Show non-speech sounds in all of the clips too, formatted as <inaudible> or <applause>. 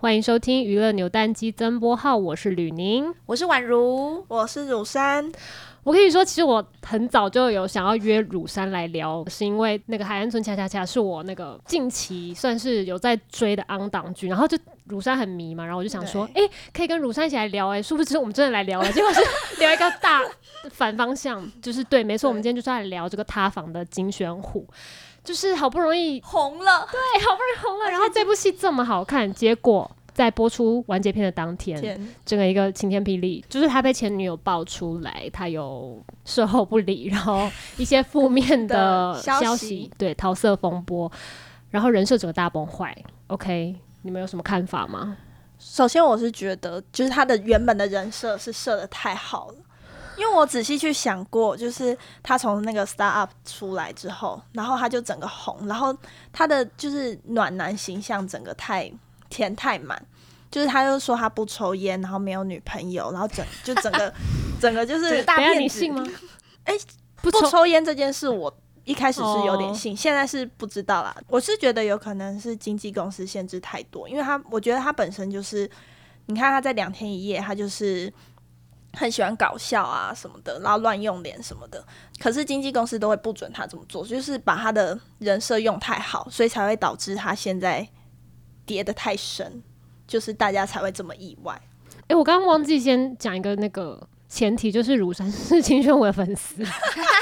欢迎收听娱乐扭蛋机增播号，我是吕宁，我是宛如，我是乳山。我跟你说，其实我很早就有想要约乳山来聊，是因为那个海岸村恰恰恰是我那个近期算是有在追的 on 档剧，然后就乳山很迷嘛，然后我就想说，哎，可以跟乳山一起来聊，哎，殊不知我们真的来聊 <laughs> 了，结果是聊一个大反方向，就是对，没错，我们今天就是来聊这个塌房的金宣虎。就是好不容易红了，对，好不容易红了。然后这部戏这么好看，结果在播出完结篇的当天，天整个一个晴天霹雳，就是他被前女友爆出来，他有事后不理，然后一些负面的 <laughs> 消息，消息对，桃色风波，然后人设整个大崩坏。OK，你们有什么看法吗？首先，我是觉得，就是他的原本的人设是设的太好了。因为我仔细去想过，就是他从那个 start up 出来之后，然后他就整个红，然后他的就是暖男形象整个太填太满，就是他又说他不抽烟，然后没有女朋友，然后整就整个 <laughs> 整个就是大骗子。你信吗？哎、欸，不抽烟这件事，我一开始是有点信，现在是不知道啦。我是觉得有可能是经纪公司限制太多，因为他我觉得他本身就是，你看他在两天一夜，他就是。很喜欢搞笑啊什么的，然后乱用脸什么的，可是经纪公司都会不准他这么做，就是把他的人设用太好，所以才会导致他现在跌得太深，就是大家才会这么意外。哎、欸，我刚刚忘记先讲一个那个前提，就是乳山是金宣虎的粉丝。<laughs>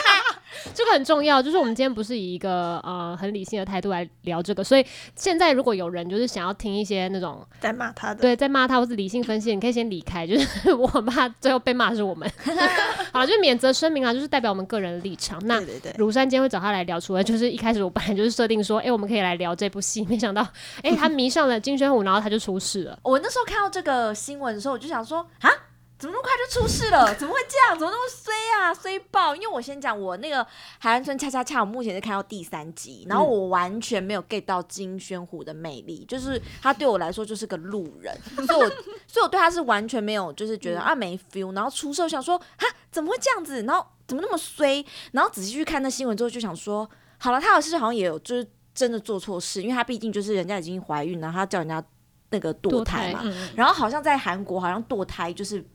这个很重要，就是我们今天不是以一个呃很理性的态度来聊这个，所以现在如果有人就是想要听一些那种在骂他的，对，在骂他或是理性分析，你可以先离开，就是我怕最后被骂是我们，<laughs> 好，就免责声明啊，就是代表我们个人的立场。那乳山今天会找他来聊，除了就是一开始我本来就是设定说，哎，我们可以来聊这部戏，没想到，哎，他迷上了金宣虎，然后他就出事了。我那时候看到这个新闻的时候，我就想说，啊。怎么那么快就出事了？<laughs> 怎么会这样？怎么那么衰啊？衰爆！因为我先讲，我那个海岸村恰恰恰，我目前是看到第三集，然后我完全没有 get 到金宣虎的魅力，就是他对我来说就是个路人，<laughs> 所以我所以我对他是完全没有，就是觉得啊没 feel。然后出事想说啊怎么会这样子？然后怎么那么衰？然后仔细去看那新闻之后，就想说好了，他好像好像也有就是真的做错事，因为他毕竟就是人家已经怀孕了，然后他叫人家那个堕胎嘛，胎然后好像在韩国好像堕胎就是。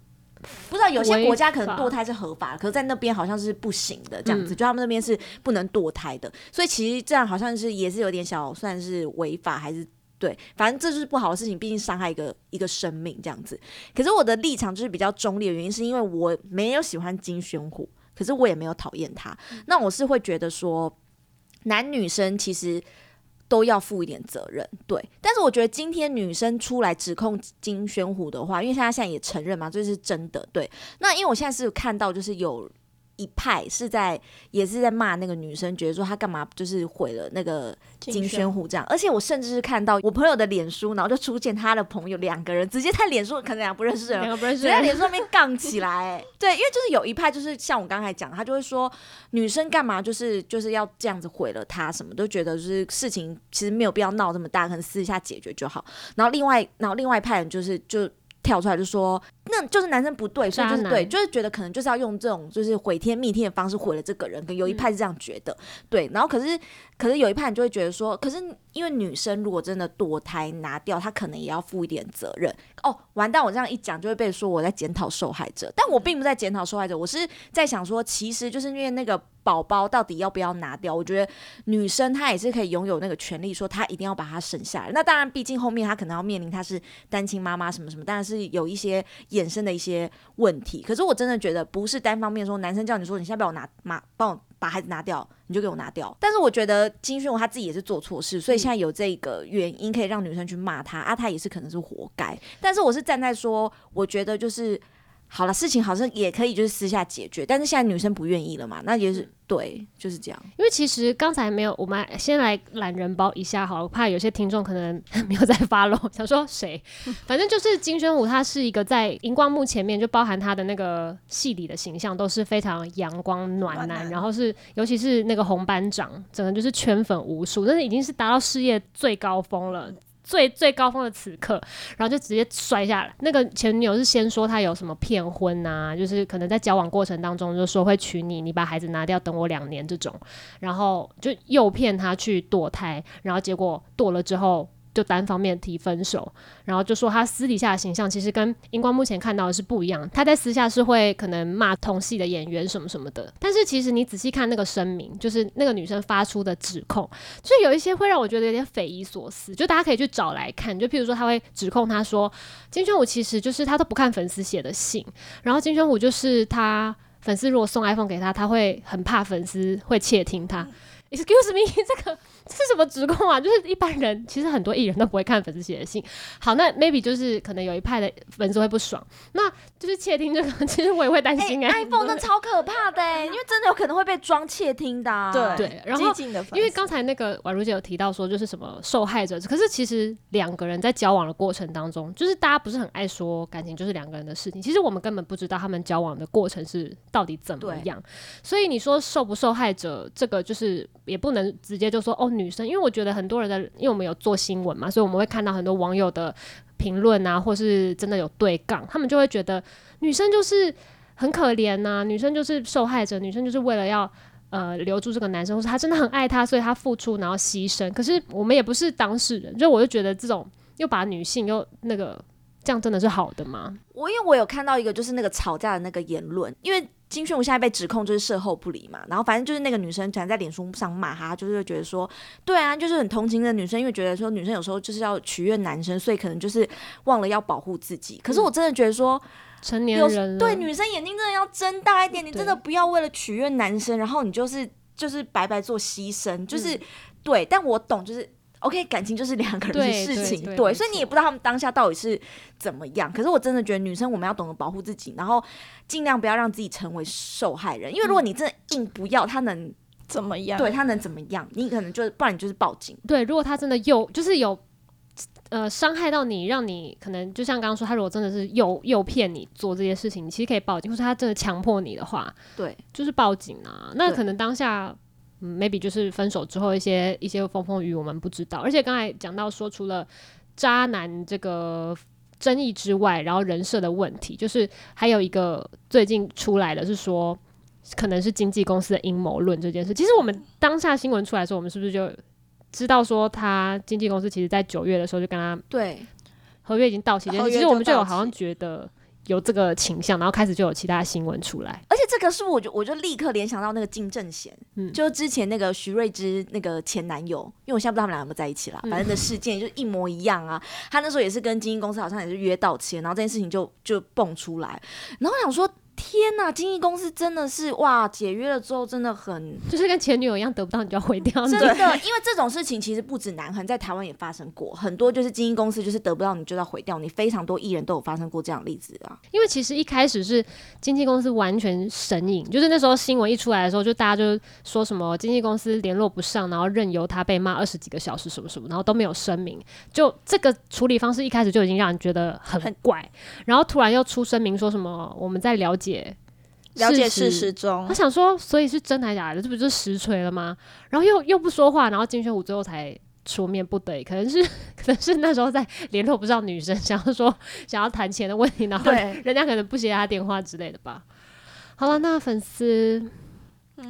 不知道有些国家可能堕胎是合法，可是在那边好像是不行的这样子，就他们那边是不能堕胎的，所以其实这样好像是也是有点小算是违法还是对，反正这就是不好的事情，毕竟伤害一个一个生命这样子。可是我的立场就是比较中立的原因，是因为我没有喜欢金宣虎，可是我也没有讨厌他，那我是会觉得说男女生其实。都要负一点责任，对。但是我觉得今天女生出来指控金宣虎的话，因为他现在也承认嘛，这是真的，对。那因为我现在是看到就是有。一派是在也是在骂那个女生，觉得说她干嘛就是毁了那个金宣虎这样，而且我甚至是看到我朋友的脸书，然后就出现他的朋友两个人直接在脸书，可能俩不认识人，两个不认识，在脸书上面杠 <laughs> 起来。对，因为就是有一派就是像我刚才讲，他就会说女生干嘛就是就是要这样子毁了他，什么都觉得就是事情其实没有必要闹这么大，可能私下解决就好。然后另外然后另外一派人就是就。跳出来就说，那就是男生不对，所以就是对，就是觉得可能就是要用这种就是毁天灭地的方式毁了这个人。可有一派是这样觉得，嗯、对。然后可是可是有一派人就会觉得说，可是因为女生如果真的堕胎拿掉，她可能也要负一点责任。哦，完蛋！我这样一讲就会被说我在检讨受害者，但我并不在检讨受害者，我是在想说，其实就是因为那个。宝宝到底要不要拿掉？我觉得女生她也是可以拥有那个权利，说她一定要把她生下来。那当然，毕竟后面她可能要面临她是单亲妈妈什么什么，当然是有一些衍生的一些问题。可是我真的觉得不是单方面说，男生叫你说你现在帮我拿妈，帮我把孩子拿掉，你就给我拿掉。但是我觉得金宣武他自己也是做错事，所以现在有这个原因可以让女生去骂他啊，他也是可能是活该。但是我是站在说，我觉得就是。好了，事情好像也可以就是私下解决，但是现在女生不愿意了嘛，那也是对，就是这样。因为其实刚才没有，我们先来懒人包一下好了，我怕有些听众可能 <laughs> 没有在 follow，<laughs> 想说谁？<laughs> 反正就是金宣武，他是一个在荧光幕前面就包含他的那个戏里的形象都是非常阳光暖男，暖然后是尤其是那个红班长，整个就是圈粉无数，但是已经是达到事业最高峰了。最最高峰的此刻，然后就直接摔下来。那个前女友是先说他有什么骗婚啊，就是可能在交往过程当中就说会娶你，你把孩子拿掉，等我两年这种，然后就诱骗他去堕胎，然后结果堕了之后就单方面提分手，然后就说他私底下的形象其实跟荧光目前看到的是不一样。他在私下是会可能骂同系的演员什么什么的，但是其实你仔细看那个声明，就是那个女生发出的指控，就有一些会让我觉得有点匪夷所思。就大家可以去找来看，就譬如说他会指控他说金宣武其实就是他都不看粉丝写的信，然后金宣武就是他粉丝如果送 iPhone 给他，他会很怕粉丝会窃听他。Excuse me，这个是什么指控啊？<laughs> 就是一般人，其实很多艺人都不会看粉丝写的信。好，那 maybe 就是可能有一派的粉丝会不爽，那就是窃听这个，<laughs> 其实我也会担心哎、欸。iPhone 那超可怕的、欸，因为真的有可能会被装窃听的、啊。对对，然后因为刚才那个宛如姐有提到说，就是什么受害者，可是其实两个人在交往的过程当中，就是大家不是很爱说感情就是两个人的事情，其实我们根本不知道他们交往的过程是到底怎么样。所以你说受不受害者，这个就是。也不能直接就说哦，女生，因为我觉得很多人的，因为我们有做新闻嘛，所以我们会看到很多网友的评论啊，或是真的有对杠，他们就会觉得女生就是很可怜呐、女生就是受害者，女生就是为了要呃留住这个男生，或是他真的很爱他，所以他付出然后牺牲。可是我们也不是当事人，就我就觉得这种又把女性又那个这样真的是好的吗？我因为我有看到一个就是那个吵架的那个言论，因为。金宣武现在被指控就是事后不理嘛，然后反正就是那个女生突然在脸书上骂他，就是觉得说，对啊，就是很同情的女生，因为觉得说女生有时候就是要取悦男生，所以可能就是忘了要保护自己。可是我真的觉得说，成年人对女生眼睛真的要睁大一点，你真的不要为了取悦男生，然后你就是就是白白做牺牲，就是、嗯、对。但我懂，就是。OK，感情就是两个人的事情，对，所以你也不知道他们当下到底是怎么样。可是我真的觉得女生我们要懂得保护自己，然后尽量不要让自己成为受害人。因为如果你真的硬不要，他能怎么样？对，他能怎么样？你可能就是不然你就是报警。对，如果他真的有就是有呃伤害到你，让你可能就像刚刚说，他如果真的是诱诱骗你做这些事情，你其实可以报警。或者他真的强迫你的话，对，就是报警啊。那可能当下。Maybe 就是分手之后一些一些风风雨雨我们不知道，而且刚才讲到说除了渣男这个争议之外，然后人设的问题，就是还有一个最近出来的是说可能是经纪公司的阴谋论这件事。其实我们当下新闻出来的时候，我们是不是就知道说他经纪公司其实在九月的时候就跟他对合约已经到期，其实我们就有好像觉得。有这个倾向，然后开始就有其他新闻出来，而且这个是我就我就立刻联想到那个金正贤，嗯，就之前那个徐睿之那个前男友，因为我现在不知道他们两个有没有在一起了，反正的事件就一模一样啊。他那时候也是跟经纪公司好像也是约道歉，然后这件事情就就蹦出来，然后我想说。天呐，经纪公司真的是哇，解约了之后真的很，就是跟前女友一样，得不到你就要毁掉。真的，因为这种事情其实不止南韩，在台湾也发生过很多，就是经纪公司就是得不到你就要毁掉你，非常多艺人都有发生过这样的例子啊。因为其实一开始是经纪公司完全神隐，就是那时候新闻一出来的时候，就大家就说什么经纪公司联络不上，然后任由他被骂二十几个小时什么什么，然后都没有声明，就这个处理方式一开始就已经让人觉得很怪，然后突然又出声明说什么我们在了解。了解事实中，他想说，所以是真还是假的？这不就是实锤了吗？然后又又不说话，然后金宣武最后才出面不得已，可能是 <laughs> 可能是那时候在联络不上女生，想要说想要谈钱的问题，然后人家可能不接他电话之类的吧。好了，那粉丝，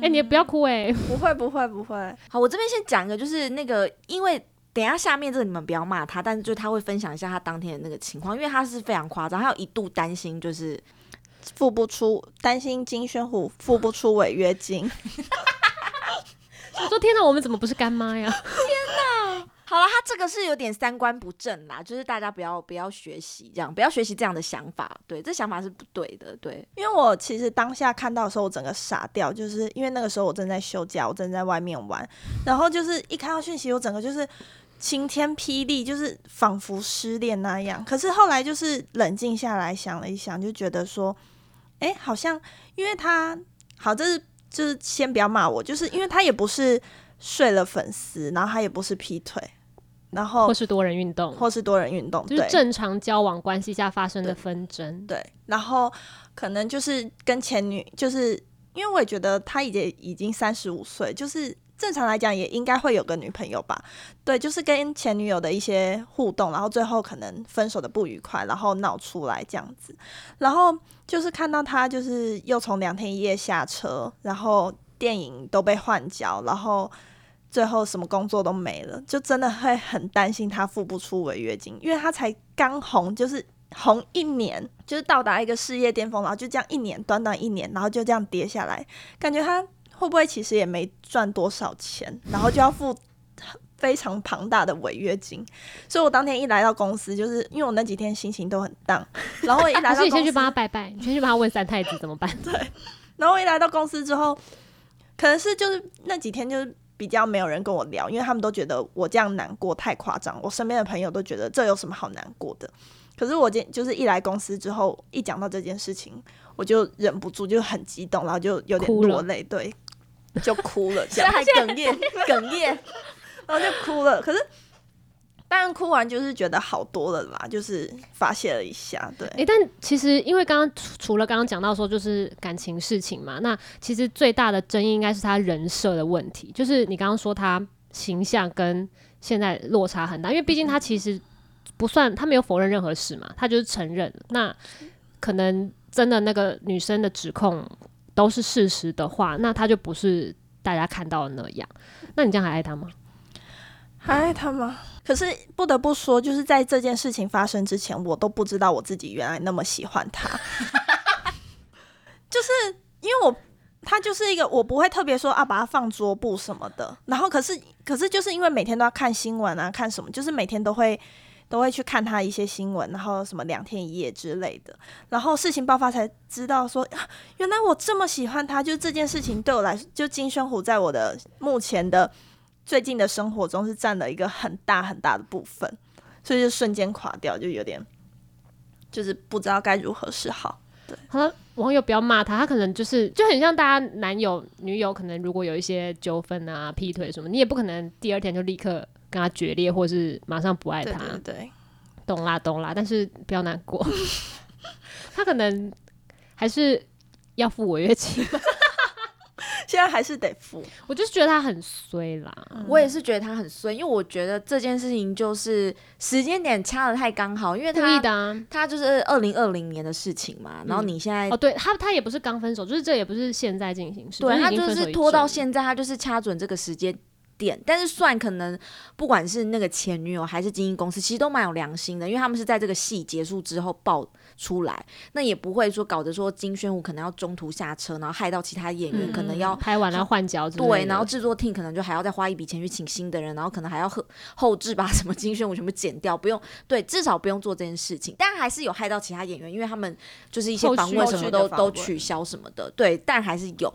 哎、你也不要哭哎、欸，不会不会不会。好，我这边先讲一个，就是那个，因为等一下下面这个你们不要骂他，但是就他会分享一下他当天的那个情况，因为他是非常夸张，他有一度担心就是。付不出，担心金宣虎付不出违约金。<laughs> 我说天哪，我们怎么不是干妈呀？天哪！好了，他这个是有点三观不正啦，就是大家不要不要学习这样，不要学习这样的想法。对，这想法是不对的。对，因为我其实当下看到的时候，我整个傻掉，就是因为那个时候我正在休假，我正在外面玩，然后就是一看到讯息，我整个就是晴天霹雳，就是仿佛失恋那样。可是后来就是冷静下来想了一想，就觉得说。哎、欸，好像因为他好，这是就是先不要骂我，就是因为他也不是睡了粉丝，然后他也不是劈腿，然后或是多人运动，或是多人运动，就是正常交往关系下发生的纷争。对，然后可能就是跟前女，就是因为我也觉得他已经已经三十五岁，就是。正常来讲也应该会有个女朋友吧，对，就是跟前女友的一些互动，然后最后可能分手的不愉快，然后闹出来这样子，然后就是看到他就是又从两天一夜下车，然后电影都被换角，然后最后什么工作都没了，就真的会很担心他付不出违约金，因为他才刚红，就是红一年，就是到达一个事业巅峰，然后就这样一年，短短一年，然后就这样跌下来，感觉他会不会其实也没赚多少钱，然后就要付。非常庞大的违约金，所以我当天一来到公司，就是因为我那几天心情都很 down，然后我一来到公司，你先去帮他拜拜，你先去帮他问三太子怎么办？<laughs> 对，然后我一来到公司之后，可能是就是那几天就是比较没有人跟我聊，因为他们都觉得我这样难过太夸张，我身边的朋友都觉得这有什么好难过的。可是我今就是一来公司之后，一讲到这件事情，我就忍不住就很激动，然后就有点落泪，对，就哭了，这样还哽咽，哽咽。然后就哭了，可是当然哭完就是觉得好多了啦，就是发泄了一下，对。哎、欸，但其实因为刚刚除了刚刚讲到说就是感情事情嘛，那其实最大的争议应该是他人设的问题，就是你刚刚说他形象跟现在落差很大，因为毕竟他其实不算他没有否认任何事嘛，他就是承认。那可能真的那个女生的指控都是事实的话，那他就不是大家看到的那样。那你这样还爱他吗？还爱他吗？可是不得不说，就是在这件事情发生之前，我都不知道我自己原来那么喜欢他。<laughs> 就是因为我他就是一个我不会特别说啊，把他放桌布什么的。然后可是可是就是因为每天都要看新闻啊，看什么，就是每天都会都会去看他一些新闻，然后什么两天一夜之类的。然后事情爆发才知道说，原来我这么喜欢他。就这件事情对我来说，就金宣虎在我的目前的。最近的生活中是占了一个很大很大的部分，所以就瞬间垮掉，就有点就是不知道该如何是好。对，好了，网友不要骂他，他可能就是就很像大家男友女友，可能如果有一些纠纷啊、劈腿什么，你也不可能第二天就立刻跟他决裂，或是马上不爱他。对，对，对，懂啦懂啦，但是不要难过，<laughs> 他可能还是要付违约金。<laughs> 现在还是得付，我就是觉得他很衰啦。嗯、我也是觉得他很衰，因为我觉得这件事情就是时间点掐的太刚好，因为他他就是二零二零年的事情嘛。嗯、然后你现在哦，对他他也不是刚分手，就是这也不是现在进行时，对他就是拖到现在，他就是掐准这个时间。点，但是算可能，不管是那个前女友还是经纪公司，其实都蛮有良心的，因为他们是在这个戏结束之后爆出来，那也不会说搞得说金宣武可能要中途下车，然后害到其他演员，嗯、可能要拍完了换角，对，然后制作 team 可能就还要再花一笔钱去请新的人，然后可能还要后后置把什么金宣武全部剪掉，不用，对，至少不用做这件事情，但还是有害到其他演员，因为他们就是一些访问什么都都取消什么的，对，但还是有，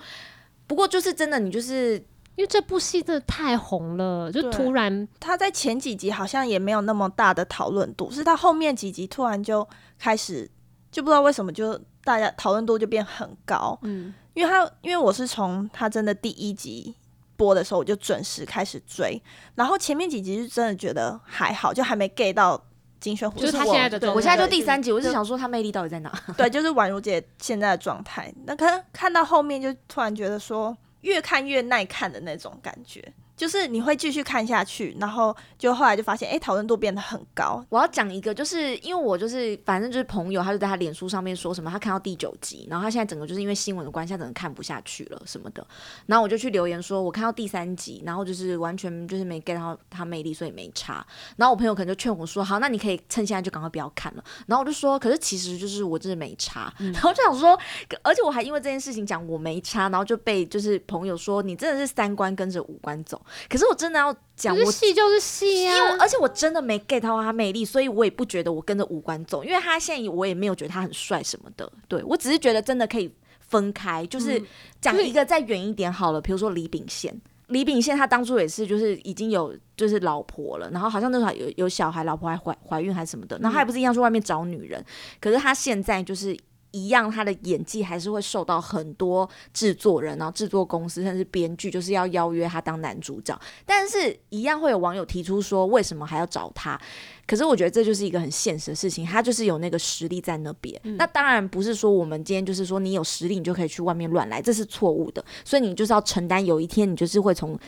不过就是真的，你就是。因为这部戏真的太红了，就突然他在前几集好像也没有那么大的讨论度，是他后面几集突然就开始，就不知道为什么就大家讨论度就变很高。嗯，因为他因为我是从他真的第一集播的时候我就准时开始追，然后前面几集是真的觉得还好，就还没 get 到金宣虎。就是他现在的我现在就第三集，我就想说他魅力到底在哪？对，就是宛如姐现在的状态。那可能看到后面就突然觉得说。越看越耐看的那种感觉。就是你会继续看下去，然后就后来就发现，哎、欸，讨论度变得很高。我要讲一个，就是因为我就是反正就是朋友，他就在他脸书上面说什么，他看到第九集，然后他现在整个就是因为新闻的关系，他整个看不下去了什么的。然后我就去留言说，我看到第三集，然后就是完全就是没 get 到他魅力，所以没差。然后我朋友可能就劝我说，好，那你可以趁现在就赶快不要看了。然后我就说，可是其实就是我真的没差。嗯、然后就想说，而且我还因为这件事情讲我没差，然后就被就是朋友说，你真的是三观跟着五官走。可是我真的要讲，我戏就是戏啊，因为而且我真的没 get 到他魅力，所以我也不觉得我跟着五官走，因为他现在我也没有觉得他很帅什么的，对，我只是觉得真的可以分开，就是讲一个再远一点好了，比如说李秉宪，李秉宪他当初也是就是已经有就是老婆了，然后好像那时候有有小孩，老婆还怀怀孕还是什么的，然后他也不是一样去外面找女人，可是他现在就是。一样，他的演技还是会受到很多制作人，然后制作公司甚至编剧就是要邀约他当男主角。但是，一样会有网友提出说，为什么还要找他？可是，我觉得这就是一个很现实的事情，他就是有那个实力在那边。嗯、那当然不是说我们今天就是说你有实力，你就可以去外面乱来，这是错误的。所以你就是要承担，有一天你就是会从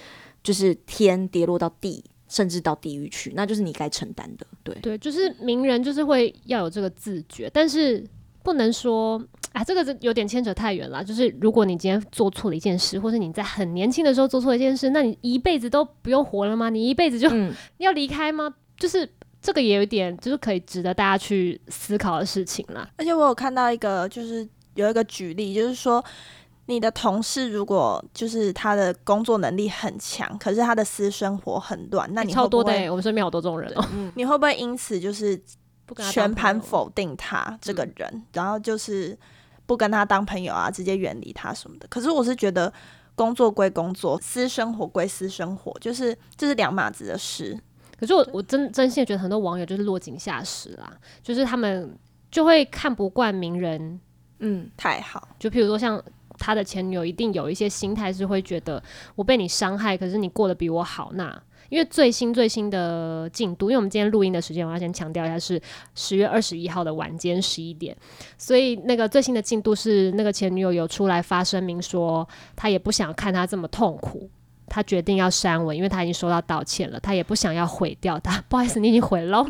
就是天跌落到地，甚至到地狱去，那就是你该承担的。对对，就是名人就是会要有这个自觉，但是。不能说 <tsk> 啊，这个有点牵扯太远了。就是如果你今天做错了一件事，或是你在很年轻的时候做错了一件事，那你一辈子都不用活了吗？你一辈子就 <laughs> 要离开吗？就是这个也有一点，就是可以值得大家去思考的事情啦。而且我有看到一个，就是有一个举例，就是说。你的同事如果就是他的工作能力很强，可是他的私生活很乱，那你超多的、欸，我们身边好多这种人哦、喔。你会不会因此就是全盘否定他这个人，嗯、然后就是不跟他当朋友啊，直接远离他什么的？可是我是觉得工作归工作，私生活归私生活，就是这是两码子的事。可是我我真真心觉得很多网友就是落井下石啦，就是他们就会看不惯名人，嗯，太好，就譬如说像。他的前女友一定有一些心态是会觉得我被你伤害，可是你过得比我好。那因为最新最新的进度，因为我们今天录音的时间，我要先强调一下是十月二十一号的晚间十一点，所以那个最新的进度是那个前女友有出来发声明说，他也不想看他这么痛苦。他决定要删文，因为他已经收到道歉了。他也不想要毁掉他。<laughs> 不好意思，你已经毁了。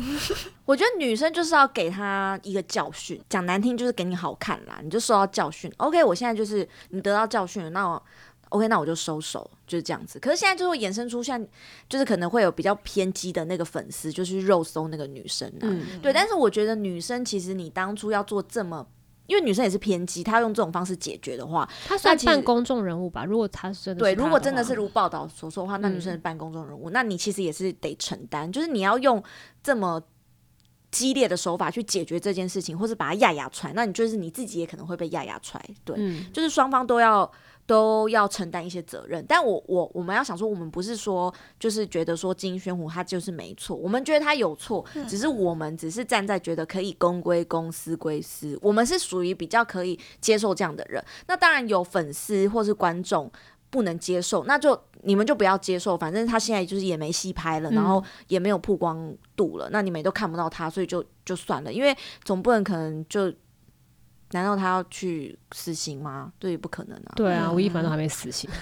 我觉得女生就是要给他一个教训，讲难听就是给你好看啦。你就受到教训。OK，我现在就是你得到教训了，那我 OK，那我就收手，就是这样子。可是现在就会衍生出像，就是可能会有比较偏激的那个粉丝，就是肉搜那个女生啊。嗯、对，但是我觉得女生其实你当初要做这么。因为女生也是偏激，她用这种方式解决的话，她算半公众人物吧？如果她是真的对，如果真的是如报道所说的话，那女生是半公众人物，嗯，那你其实也是得承担，就是你要用这么激烈的手法去解决这件事情，或是把它压压出来，那你就是你自己也可能会被压压出来。对，嗯，就是双方都要。都要承担一些责任，但我我我们要想说，我们不是说就是觉得说金宣虎他就是没错，我们觉得他有错，只是我们只是站在觉得可以公归公，私归私，我们是属于比较可以接受这样的人。那当然有粉丝或是观众不能接受，那就你们就不要接受，反正他现在就是也没戏拍了，然后也没有曝光度了，那你们也都看不到他，所以就就算了，因为总不能可能就。难道他要去死刑吗？对，不可能啊！对啊，吴亦凡都还没死刑。<laughs>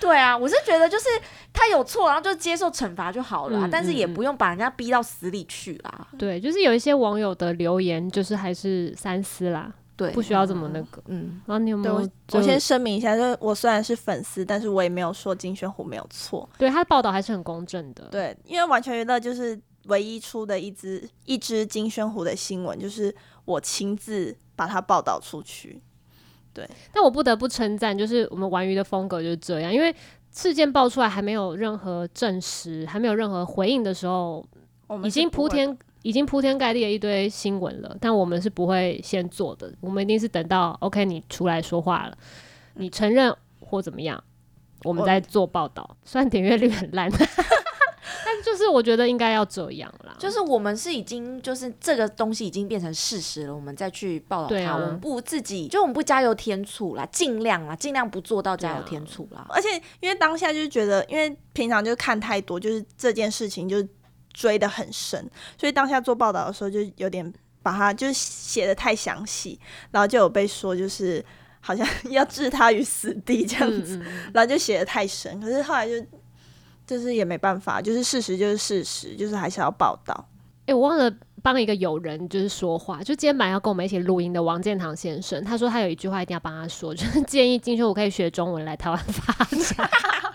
对啊，我是觉得就是他有错，然后就接受惩罚就好了，嗯，但是也不用把人家逼到死里去啦。对，就是有一些网友的留言，就是还是三思啦。对，不需要这么那个。嗯，然后你有没有？我，我先声明一下，就是我虽然是粉丝，但是我也没有说金宣虎没有错。对，他的报道还是很公正的。对，因为完全娱乐就是唯一出的一支一支金宣虎的新闻，就是。我亲自把它报道出去，对。但我不得不称赞，就是我们玩鱼的风格就是这样，因为事件爆出来还没有任何证实，还没有任何回应的时候，已经铺天已经铺天盖地的一堆新闻了。但我们是不会先做的，我们一定是等到 OK 你出来说话了，你承认或怎么样，我们再做报道。虽然点阅率很烂。<laughs> 但就是我觉得应该要这样啦，就是我们是已经就是这个东西已经变成事实了，我们再去报道它，啊，我们不自己就我们不加油添醋啦，尽量啦，尽量不做到加油添醋啦。而且因为当下就是觉得，因为平常就看太多，就是这件事情就追得很深，所以当下做报道的时候就有点把它就是写的太详细，然后就有被说就是好像 <laughs> 要置他于死地这样子，嗯嗯，然后就写的太深，可是后来就。就是也没办法，就是事实就是事实，就是还是要报道。哎、欸，我忘了帮一个友人就是说话，就今天晚上要跟我们一起录音的王建堂先生，他说他有一句话一定要帮他说，就是 <laughs> 建议金宣虎可以学中文来台湾发展。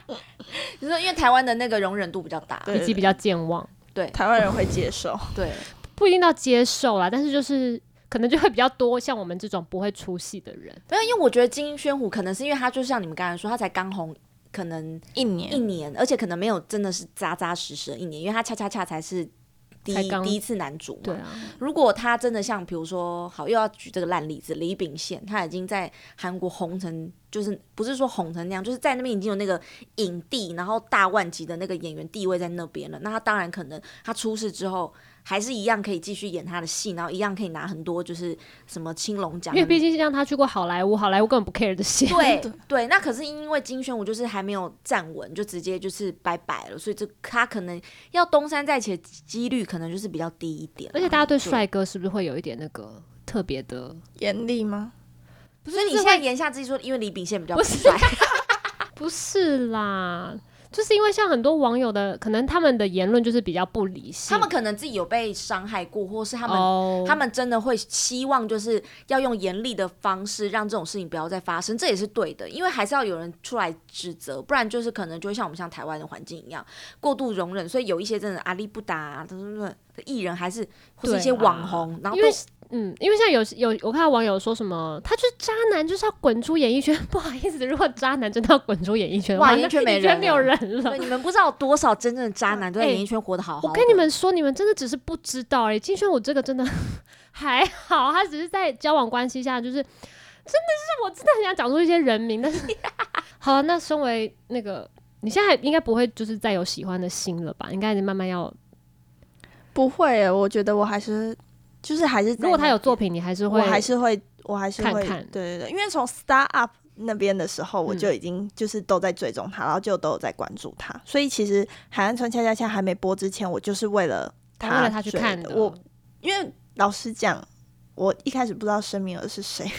<laughs> 就是因为台湾的那个容忍度比较大，以及比较健忘，对台湾人会接受，对，<laughs> 不一定要接受啦，但是就是可能就会比较多像我们这种不会出戏的人。没有，因为我觉得金宣虎可能是因为他就像你们刚才说，他才刚红。可能一年一年，而且可能没有真的是扎扎实实的一年，因为他恰恰恰才是第一第一次男主嘛。对啊，如果他真的像比如说，好又要举这个烂例子，李秉宪，他已经在韩国红成，就是不是说红成那样，就是在那边已经有那个影帝，然后大万级的那个演员地位在那边了。那他当然可能他出事之后。还是一样可以继续演他的戏，然后一样可以拿很多就是什么青龙奖，因为毕竟是让他去过好莱坞，好莱坞根本不 care 的戏。<laughs> 对对，那可是因为金宣武就是还没有站稳，就直接就是拜拜了，所以这他可能要东山再起的几率可能就是比较低一点。而且大家对帅哥是不是会有一点那个特别的严厉吗？不是，你现在言下之意说，因为李秉宪比较不帅，<laughs> 不是啦。就是因为像很多网友的，可能他们的言论就是比较不理性，他们可能自己有被伤害过，或是他们、oh. 他们真的会希望就是要用严厉的方式让这种事情不要再发生，这也是对的，因为还是要有人出来指责，不然就是可能就会像我们像台湾的环境一样过度容忍，所以有一些真的阿力不达、啊，的艺人还是或是一些网红，啊、然后都。嗯，因为像有有我看到网友说什么，他就是渣男，就是要滚出演艺圈。<laughs> 不好意思，如果渣男真的要滚出演艺圈，哇，演艺圈没人，没有人了。你们不知道有多少真正的渣男都在演艺圈活得好好的。我跟你们说，你们真的只是不知道哎、欸，金宣武这个真的 <laughs> 还好，他只是在交往关系下，就是真的是我真的很想讲出一些人名，但是 <laughs> 好了，那身为那个，你现在应该不会就是再有喜欢的心了吧？应该慢慢要不会，我觉得我还是。就是还是，如果他有作品，你还是会，我还是会，我还是会，看看。对对对，因为从 Star Up 那边的时候，我就已经就是都在追踪他，然后就都有在关注他。所以其实《海岸村恰恰恰》还没播之前，我就是为了他，为了他去看的。我因为老实讲，我一开始不知道申敏儿是谁，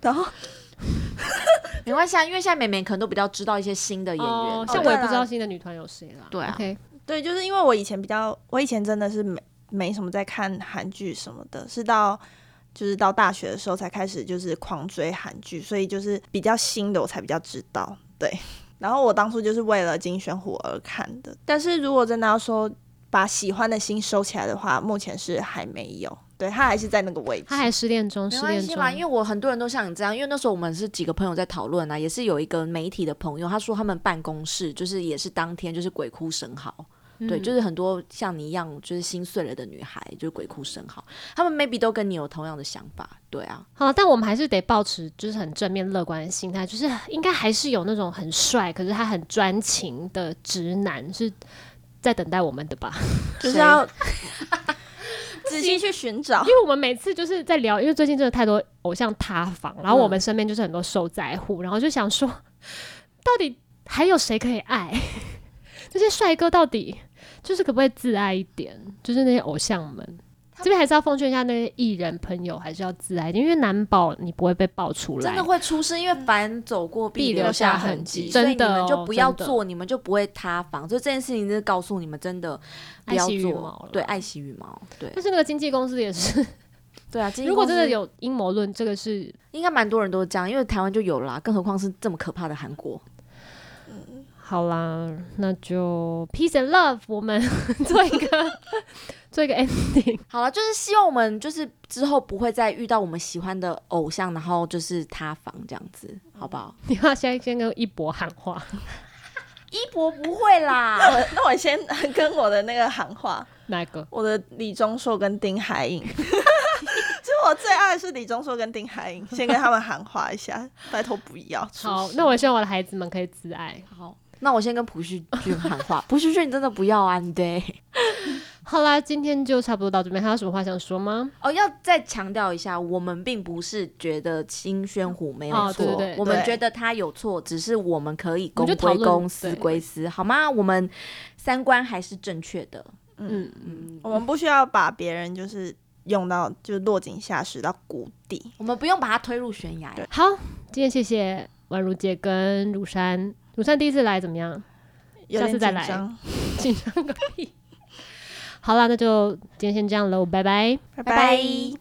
然后 <laughs> 没关系啊，因为现在美眉可能都比较知道一些新的演员，哦、像我也不知道新的女团有谁啦。对啊.对，就是因为我以前比较，我以前真的是没。没什么在看韩剧什么的，是到就是到大学的时候才开始就是狂追韩剧，所以就是比较新的我才比较知道。对，然后我当初就是为了金宣虎而看的，但是如果真的要说把喜欢的心收起来的话，目前是还没有。对，他还是在那个位置，他还失恋中，失恋中嘛。因为我很多人都像你这样，因为那时候我们是几个朋友在讨论啊，也是有一个媒体的朋友，他说他们办公室就是也是当天就是鬼哭神嚎。对，就是很多像你一样，就是心碎了的女孩，就是鬼哭神嚎。他们 maybe 都跟你有同样的想法，对啊。好，但我们还是得保持就是很正面乐观的心态，就是应该还是有那种很帅，可是他很专情的直男是在等待我们的吧？<laughs> 就是要 <laughs> 仔细去寻找，因为我们每次就是在聊，因为最近真的太多偶像塌房，然后我们身边就是很多受灾户，然后就想说，到底还有谁可以爱？<laughs> 这些帅哥到底？就是可不可以自爱一点？就是那些偶像们，这边还是要奉劝一下那些艺人朋友，还是要自爱一点，因为难保你不会被爆出来，真的会出事。因为凡走过必留下痕迹，真的，所以你们就不要做，你们就不会塌房。所以这件事情就是告诉你们，真的不要做。对，爱惜羽毛。对，但是那个经纪公司也是，<laughs> 对啊。如果真的有阴谋论，这个是应该蛮多人都这样，因为台湾就有啦，更何况是这么可怕的韩国。好啦，那就 peace and love，我们 <laughs> 做一个做一个 ending。好了，就是希望我们就是之后不会再遇到我们喜欢的偶像，然后就是塌房这样子，好不好？你要先先跟一博喊话，一博不会啦。我 <laughs> 那我先跟我的那个喊话，哪个？我的李钟硕跟丁海颖。<laughs> 其实我最爱的是李钟硕跟丁海颖，先跟他们喊话一下，拜托不要。好，那我希望我的孩子们可以自爱。好。那我先跟朴叙俊喊话，<laughs> 朴叙俊你真的不要啊！你对，<laughs> 好啦，今天就差不多到这边，还有什么话想说吗？哦，要再强调一下，我们并不是觉得金宣虎没有错，哦、对对对，我们觉得他有错，只是我们可以公归公，私归私，好吗？我们三观还是正确的。嗯嗯，我们不需要把别人就是用到就是落井下石到谷底，我们不用把他推入悬崖。好，今天谢谢宛如姐跟如珊。鲁山第一次来怎么样？下次再来。<laughs> 紧张个屁！好啦，那就今天先这样喽，拜拜，拜拜。